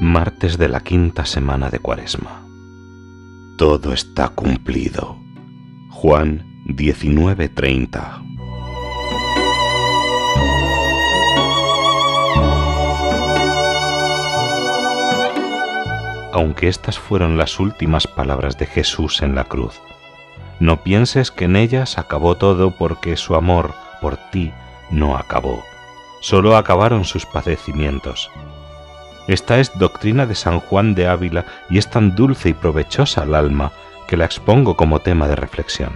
Martes de la quinta semana de Cuaresma. Todo está cumplido. Juan 19:30 Aunque estas fueron las últimas palabras de Jesús en la cruz, no pienses que en ellas acabó todo porque su amor por ti no acabó. Solo acabaron sus padecimientos esta es doctrina de San Juan de Ávila y es tan dulce y provechosa al alma que la expongo como tema de reflexión.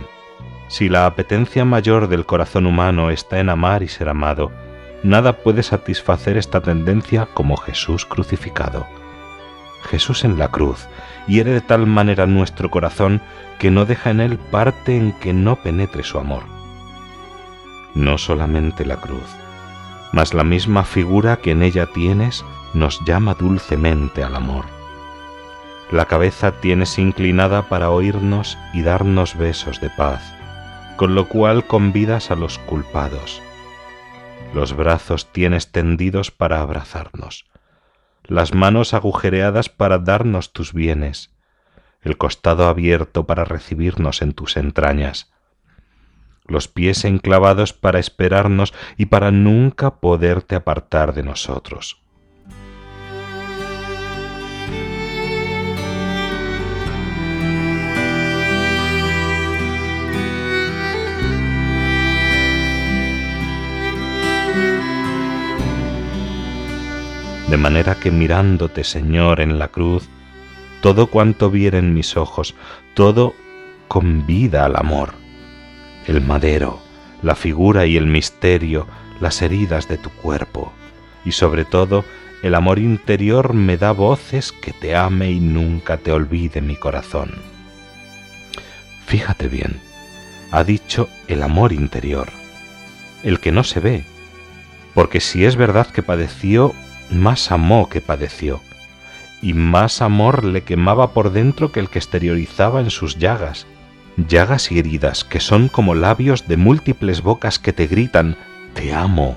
Si la apetencia mayor del corazón humano está en amar y ser amado, nada puede satisfacer esta tendencia como Jesús crucificado. Jesús en la cruz hiere de tal manera nuestro corazón que no deja en él parte en que no penetre su amor. No solamente la cruz, mas la misma figura que en ella tienes nos llama dulcemente al amor. La cabeza tienes inclinada para oírnos y darnos besos de paz, con lo cual convidas a los culpados. Los brazos tienes tendidos para abrazarnos, las manos agujereadas para darnos tus bienes, el costado abierto para recibirnos en tus entrañas, los pies enclavados para esperarnos y para nunca poderte apartar de nosotros. De manera que mirándote, Señor, en la cruz, todo cuanto vieren mis ojos, todo convida al amor. El madero, la figura y el misterio, las heridas de tu cuerpo, y sobre todo el amor interior me da voces que te ame y nunca te olvide mi corazón. Fíjate bien, ha dicho el amor interior, el que no se ve, porque si es verdad que padeció más amó que padeció, y más amor le quemaba por dentro que el que exteriorizaba en sus llagas, llagas y heridas que son como labios de múltiples bocas que te gritan, Te amo,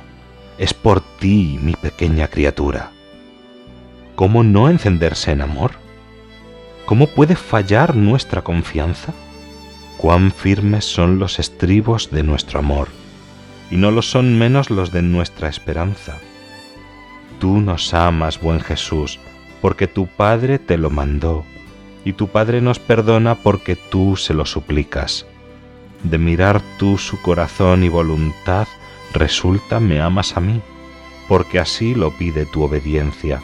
es por ti, mi pequeña criatura. ¿Cómo no encenderse en amor? ¿Cómo puede fallar nuestra confianza? Cuán firmes son los estribos de nuestro amor, y no lo son menos los de nuestra esperanza Tú nos amas, buen Jesús, porque tu Padre te lo mandó, y tu Padre nos perdona porque tú se lo suplicas. De mirar tú su corazón y voluntad, resulta me amas a mí, porque así lo pide tu obediencia.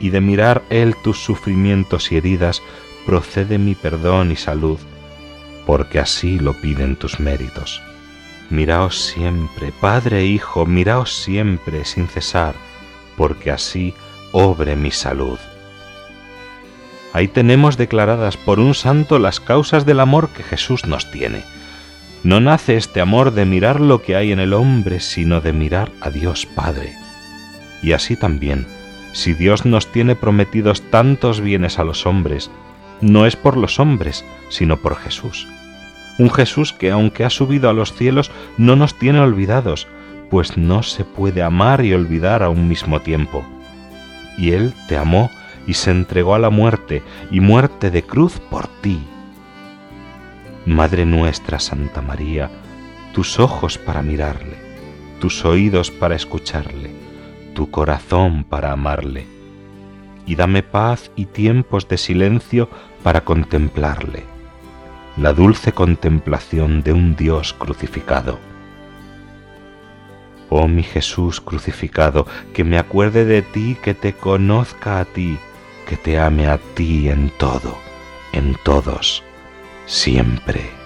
Y de mirar Él tus sufrimientos y heridas, procede mi perdón y salud, porque así lo piden tus méritos. Miraos siempre, Padre e Hijo, miraos siempre sin cesar, porque así obre mi salud. Ahí tenemos declaradas por un santo las causas del amor que Jesús nos tiene. No nace este amor de mirar lo que hay en el hombre, sino de mirar a Dios Padre. Y así también, si Dios nos tiene prometidos tantos bienes a los hombres, no es por los hombres, sino por Jesús. Un Jesús que aunque ha subido a los cielos, no nos tiene olvidados, pues no se puede amar y olvidar a un mismo tiempo. Y Él te amó y se entregó a la muerte, y muerte de cruz por ti. Madre nuestra Santa María, tus ojos para mirarle, tus oídos para escucharle, tu corazón para amarle, y dame paz y tiempos de silencio para contemplarle, la dulce contemplación de un Dios crucificado Oh mi Jesús crucificado, que me acuerde de ti, que te conozca a ti, que te ame a ti en todo, en todos, siempre.